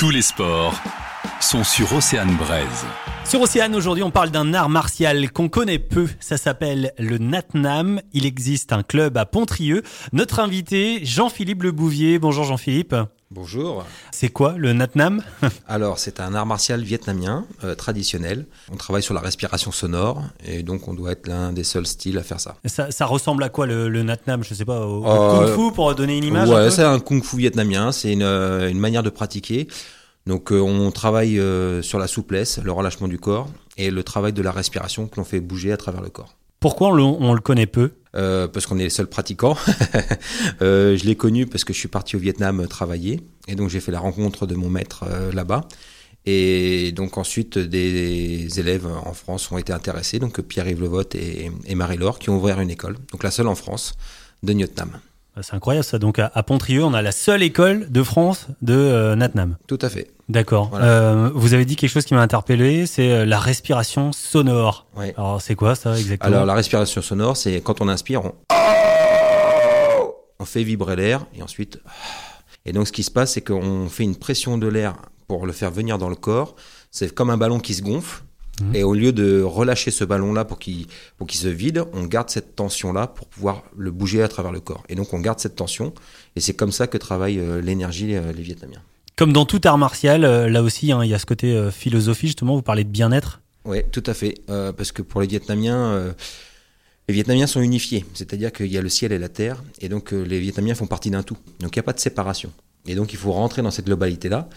Tous les sports sont sur Océane Braise. Sur Océane, aujourd'hui, on parle d'un art martial qu'on connaît peu. Ça s'appelle le Natnam. Il existe un club à Pontrieux. Notre invité, Jean-Philippe Le Bouvier. Bonjour Jean-Philippe. Bonjour. C'est quoi le Natnam? Alors, c'est un art martial vietnamien euh, traditionnel. On travaille sur la respiration sonore et donc on doit être l'un des seuls styles à faire ça. Ça, ça ressemble à quoi le, le Natnam? Je sais pas, au, au Euh, Kung Fu pour donner une image Ouais, c'est un kung fu vietnamien. C'est une, euh, une manière de pratiquer. Donc, euh, on travaille sur la souplesse, le relâchement du corps et le travail de la respiration que l'on fait bouger à travers le corps. Pourquoi on le, on le connaît peu? Euh, parce qu'on est les seuls pratiquants. Euh, je l'ai connu parce que je suis parti au Vietnam euh, travailler et donc j'ai fait la rencontre de mon maître là-bas. Et donc ensuite des élèves en France ont été intéressés, donc Pierre-Yves Levotte et, et Marie-Laure qui ont ouvert une école, donc la seule en France de Vietnam. Ah, C'est incroyable ça. Donc à, à Pontrieux, on a la seule école de France de euh, Natnam. Tout à fait. D'accord. Voilà. Euh, vous avez dit quelque chose qui m'a interpellé, c'est euh, la respiration sonore. Ouais. Alors c'est quoi ça exactement? Alors la respiration sonore, c'est quand on inspire, on, on fait vibrer l'air et ensuite. Et donc ce qui se passe, c'est qu'on fait une pression de l'air pour le faire venir dans le corps. C'est comme un ballon qui se gonfle. Mhm. Et au lieu de relâcher ce ballon-là pour qu'il pour qu'il se vide, on garde cette tension-là pour pouvoir le bouger à travers le corps. Et donc on garde cette tension. Et c'est comme ça que travaille euh, l'énergie euh, les Vietnamiens. Comme dans tout art martial, euh, là aussi, hein, il y a ce côté philosophie, justement, vous parlez de bien-être. Oui, tout à fait. Euh, parce que pour les Vietnamiens, euh, les Vietnamiens sont unifiés. C'est-à-dire qu'il y a le ciel et la terre. Et donc les Vietnamiens font partie d'un tout. Donc il n'y a pas de séparation. Et donc il faut rentrer dans cette globalité-là.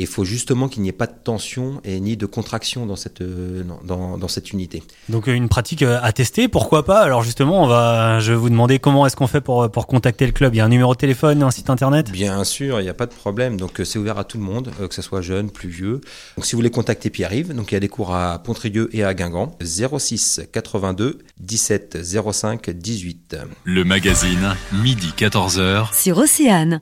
Et il faut justement qu'il n'y ait pas de tension et ni de contraction dans cette, euh, dans- dans, cette unité. Donc euh, une pratique euh, à tester, pourquoi pas? Alors justement, on va, je vais vous demander comment est-ce qu'on fait pour, pour contacter le club. Il y a un numéro de téléphone, un site internet? Bien sûr, il n'y a pas de problème. Donc c'est ouvert à tout le monde, que ce soit jeune, plus vieux. Donc si vous voulez contacter Pierre-Yves, donc il y a des cours à Pontrieux et à Guingamp. 06 82 17 05 18. Le magazine, midi 14h. sur Océane.